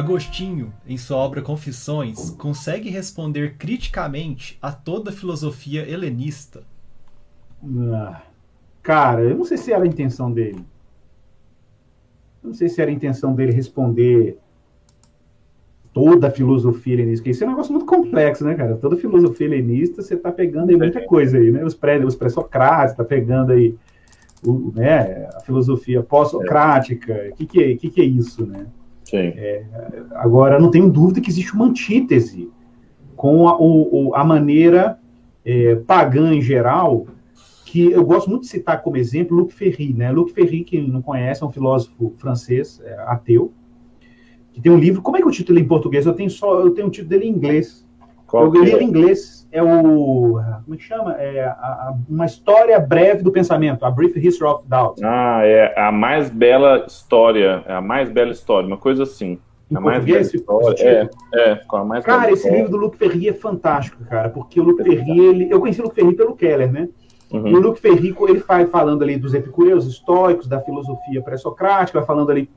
Agostinho, em sua obra Confissões, consegue responder criticamente a toda a filosofia helenista? Ah, cara, eu não sei se era a intenção dele. Eu não sei se era a intenção dele responder toda a filosofia helenista, porque isso é um negócio muito complexo, né, cara? Toda filosofia helenista, você está pegando aí muita coisa aí, né? Os pré, os pré-socráticos, está pegando aí o, né, a filosofia pós-socrática, o é. que, que, é, que, que é isso, né? É, agora, não tenho dúvida que existe uma antítese com a, o, a maneira é, pagã em geral, que eu gosto muito de citar como exemplo Luc Ferry, né? Luc Ferry, quem não conhece, é um filósofo francês, é, ateu, que tem um livro. Como é que o título em português? Eu tenho só, eu tenho o título dele em inglês. Qual eu li é? em inglês. É o. Como é que chama? É a, a, uma história breve do pensamento, a Brief History of Doubt. Ah, é a mais bela história. É a mais bela história, uma coisa assim. Em a mais bela história. É, é, com a mais Cara, esse livro do Luc Ferry é fantástico, cara, porque o Luc Ferry, ele, eu conheci o Luc Ferry pelo Keller, né? Uhum. E o Luc Ferry, ele vai falando ali dos epicureus, estoicos, da filosofia pré-socrática, vai falando ali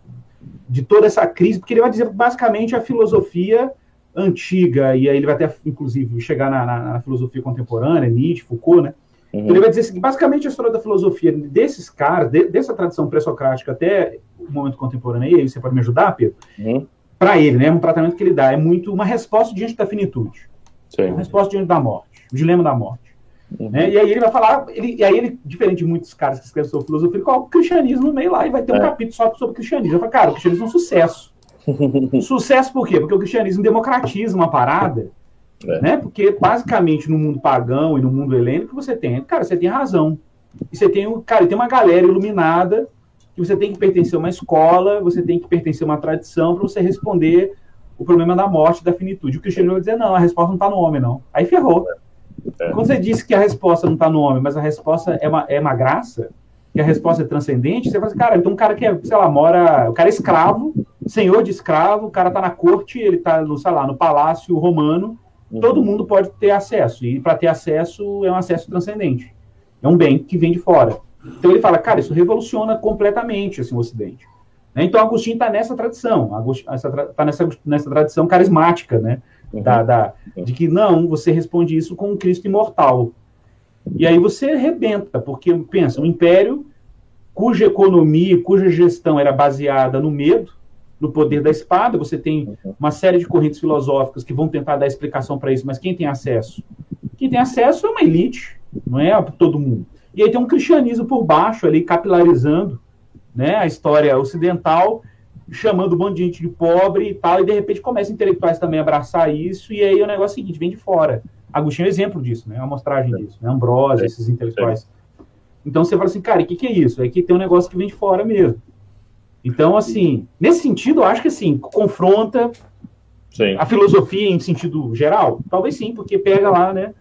de toda essa crise, porque ele vai dizer basicamente a filosofia antiga, e aí ele vai até, inclusive, chegar na, na, na filosofia contemporânea, Nietzsche, Foucault, né? Uhum. Então ele vai dizer que basicamente a história da filosofia desses caras, de, dessa tradição pré-socrática até o momento contemporâneo, aí você pode me ajudar, Pedro? Uhum. Para ele, né? Um tratamento que ele dá é muito uma resposta diante da finitude. Sim. Uma resposta diante da morte, o dilema da morte. Uhum. Né? E aí ele vai falar, ele, e aí ele, diferente de muitos caras que escrevem sobre filosofia, ele coloca o cristianismo no meio lá e vai ter um é. capítulo só sobre o cristianismo. Eu falo, cara, o cristianismo é um sucesso. sucesso por quê? Porque o cristianismo democratiza uma parada, é. né? Porque basicamente no mundo pagão e no mundo helênico você tem, cara, você tem razão. E você tem, cara, tem uma galera iluminada que você tem que pertencer a uma escola, você tem que pertencer a uma tradição para você responder o problema da morte, da finitude. O cristianismo vai dizer, não, a resposta não está no homem, não. Aí ferrou. É. Quando você disse que a resposta não está no homem, mas a resposta é uma, é uma graça, que a resposta é transcendente, você fala assim, cara, então um cara que é, sei lá, mora, o cara é escravo, senhor de escravo, o cara está na corte, ele está, no, sei lá, no palácio romano, uhum. todo mundo pode ter acesso, e para ter acesso é um acesso transcendente. É um bem que vem de fora. Então ele fala, cara, isso revoluciona completamente assim, o Ocidente. Né? Então Agostinho está nessa tradição, está nessa, nessa tradição carismática, né? Uhum. Da, da, de que não, você responde isso com um Cristo imortal. E aí você arrebenta, porque pensa, um império cuja economia, cuja gestão era baseada no medo, no poder da espada, você tem uhum. uma série de correntes filosóficas que vão tentar dar explicação para isso, mas quem tem acesso? Quem tem acesso é uma elite, não é todo mundo. E aí tem um cristianismo por baixo ali, capilarizando né, a história ocidental, chamando um monte de gente de pobre e tal, e de repente começa intelectuais também a abraçar isso, e aí o negócio é o seguinte, vem de fora. Agostinho é um exemplo disso, né? É uma amostragem disso, né? Ambrose, esses intelectuais. Então você fala assim, cara, o que, que é isso? É que tem um negócio que vem de fora mesmo. Então, assim, nesse sentido, eu acho que assim, confronta sim. a filosofia em sentido geral. Talvez sim, porque pega lá, né?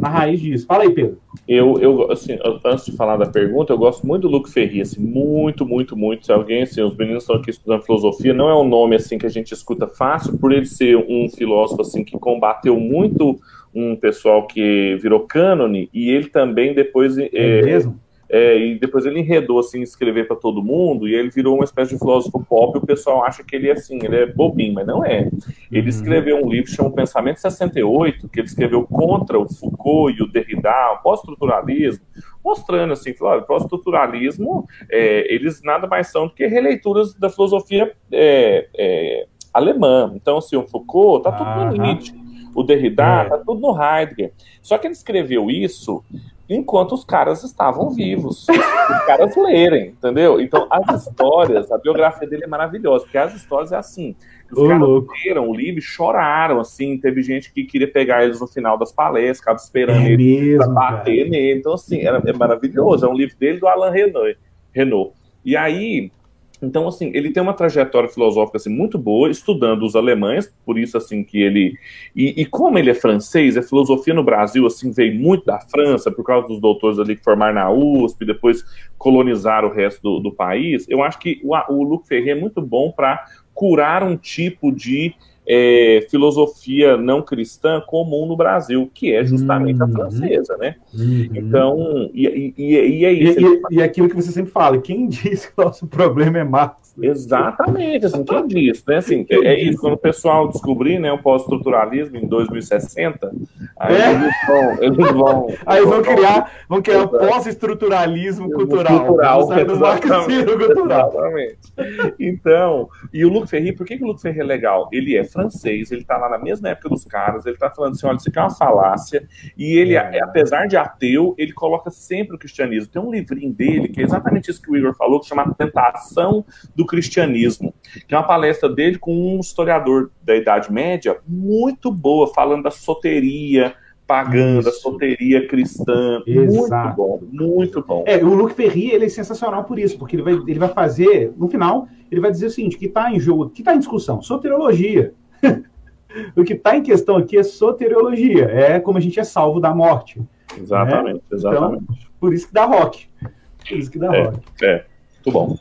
na raiz disso. Fala aí, Pedro. Eu, eu assim, antes de falar da pergunta, eu gosto muito do Luc Ferri, assim, muito, muito, muito. Se alguém, assim, os meninos estão aqui estudando filosofia, não é um nome, assim, que a gente escuta fácil, por ele ser um filósofo, assim, que combateu muito um pessoal que virou cânone, e ele também depois... É, é mesmo? É, e depois ele enredou assim, escrever para todo mundo, e ele virou uma espécie de filósofo pop, o pessoal acha que ele é assim, ele é bobinho, mas não é. Ele uhum. escreveu um livro chamado Pensamento 68, que ele escreveu contra o Foucault e o Derrida, o pós-estruturalismo, mostrando assim, que o pós-estruturalismo, é, eles nada mais são do que releituras da filosofia é, é, alemã. Então, assim, o Foucault tá tudo no Nietzsche, o Derrida é. tá tudo no Heidegger. Só que ele escreveu isso enquanto os caras estavam vivos. os caras lerem, entendeu? Então, as histórias, a biografia dele é maravilhosa, porque as histórias é assim. Os Ô, caras louco. leram o livro choraram, assim. Teve gente que queria pegar eles no final das palestras, ficava esperando é ele pra bater cara. nele. Então, assim, era, é maravilhoso. É um livro dele do Alain Renault. Renault. E aí, então, assim, ele tem uma trajetória filosófica assim, muito boa, estudando os alemães, por isso, assim, que ele... E, e, como ele é francês, a filosofia no Brasil, assim, veio muito da França, por causa dos doutores ali que formaram na USP, depois colonizaram o resto do, do país, eu acho que o, o Luc Ferry é muito bom para curar um tipo de é, filosofia não cristã comum no Brasil, que é justamente uhum. a francesa, né? Uhum. Então, e, e, e, é isso. E, e, aquilo que você sempre fala, quem disse que o nosso problema é Marx? Exatamente, assim, quem disse, né? Assim, é, é, isso, quando o pessoal descobrir né, o pós-estruturalismo em 2060, aí é. eles vão... Eles vão aí vão criar, vão criar o pós-estruturalismo cultural. Cultural, exatamente. cultural. Exatamente. Então, e o Luc Ferry, por que, que o Luc Ferry é legal? Ele é francês, ele tá lá na mesma época dos caras, ele tá falando assim, olha, isso aqui é uma falácia, e ele, é. apesar de ateu, ele coloca sempre o cristianismo. Tem um livrinho dele, que é exatamente isso que o Igor falou, que chama Tentação do Cristianismo, que é uma palestra dele com um historiador da Idade Média, muito boa, falando da soteria, pagã, da soteria cristã. Exato. Muito bom, muito bom. É, o Luc Ferry, ele é sensacional por isso, porque ele vai, ele vai fazer, no final, ele vai dizer o seguinte, que está em jogo, que está em discussão, soteriologia. o que está em questão aqui é soteriologia, é como a gente é salvo da morte. Exatamente, né? exatamente. Então, por isso que dá rock. Por isso que dá é, rock. É, muito bom.